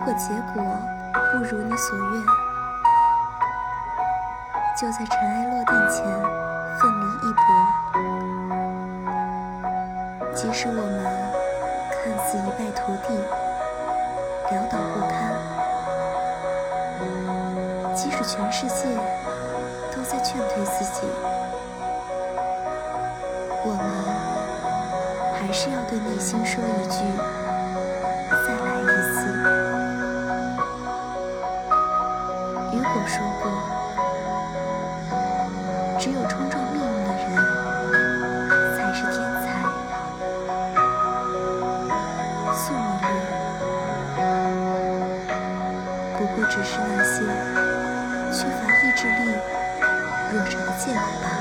如果结果不如你所愿，就在尘埃落定前奋力一搏。即使我们看似一败涂地、潦倒不堪，即使全世界都在劝退自己，我们还是要对内心说一句。雨果说过只有冲撞命运的人才是天才。送命不过只是那些缺乏意志力弱者的借口罢了。